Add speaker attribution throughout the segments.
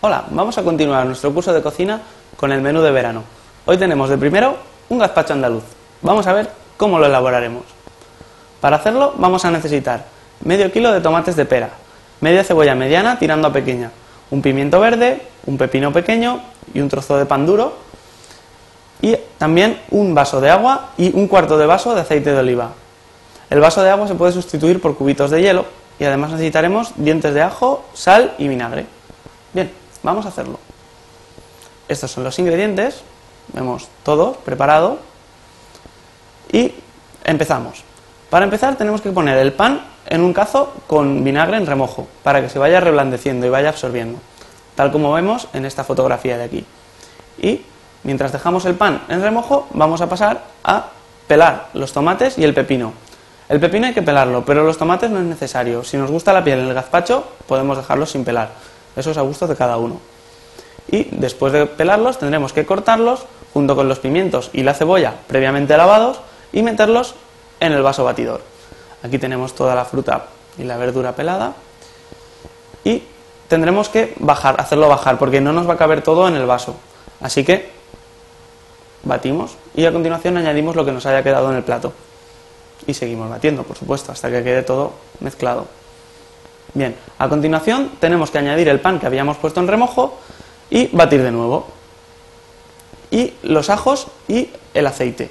Speaker 1: Hola, vamos a continuar nuestro curso de cocina con el menú de verano. Hoy tenemos de primero un gazpacho andaluz. Vamos a ver cómo lo elaboraremos. Para hacerlo vamos a necesitar medio kilo de tomates de pera, media cebolla mediana tirando a pequeña, un pimiento verde, un pepino pequeño y un trozo de pan duro y también un vaso de agua y un cuarto de vaso de aceite de oliva. El vaso de agua se puede sustituir por cubitos de hielo y además necesitaremos dientes de ajo, sal y vinagre. Bien, Vamos a hacerlo. Estos son los ingredientes, vemos todo preparado y empezamos. Para empezar tenemos que poner el pan en un cazo con vinagre en remojo para que se vaya reblandeciendo y vaya absorbiendo, tal como vemos en esta fotografía de aquí. Y mientras dejamos el pan en remojo vamos a pasar a pelar los tomates y el pepino. El pepino hay que pelarlo, pero los tomates no es necesario. Si nos gusta la piel en el gazpacho, podemos dejarlos sin pelar. Eso es a gusto de cada uno. Y después de pelarlos tendremos que cortarlos junto con los pimientos y la cebolla previamente lavados y meterlos en el vaso batidor. Aquí tenemos toda la fruta y la verdura pelada y tendremos que bajar, hacerlo bajar porque no nos va a caber todo en el vaso. Así que batimos y a continuación añadimos lo que nos haya quedado en el plato. Y seguimos batiendo, por supuesto, hasta que quede todo mezclado. Bien, a continuación tenemos que añadir el pan que habíamos puesto en remojo y batir de nuevo. Y los ajos y el aceite.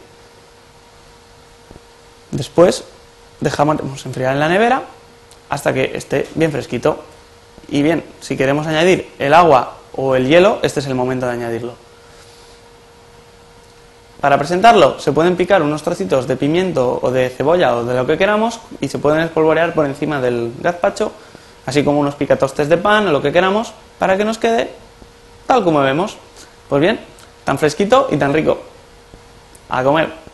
Speaker 1: Después dejamos enfriar en la nevera hasta que esté bien fresquito. Y bien, si queremos añadir el agua o el hielo, este es el momento de añadirlo. Para presentarlo se pueden picar unos trocitos de pimiento o de cebolla o de lo que queramos y se pueden espolvorear por encima del gazpacho así como unos picatostes de pan o lo que queramos, para que nos quede tal como vemos. Pues bien, tan fresquito y tan rico. A comer.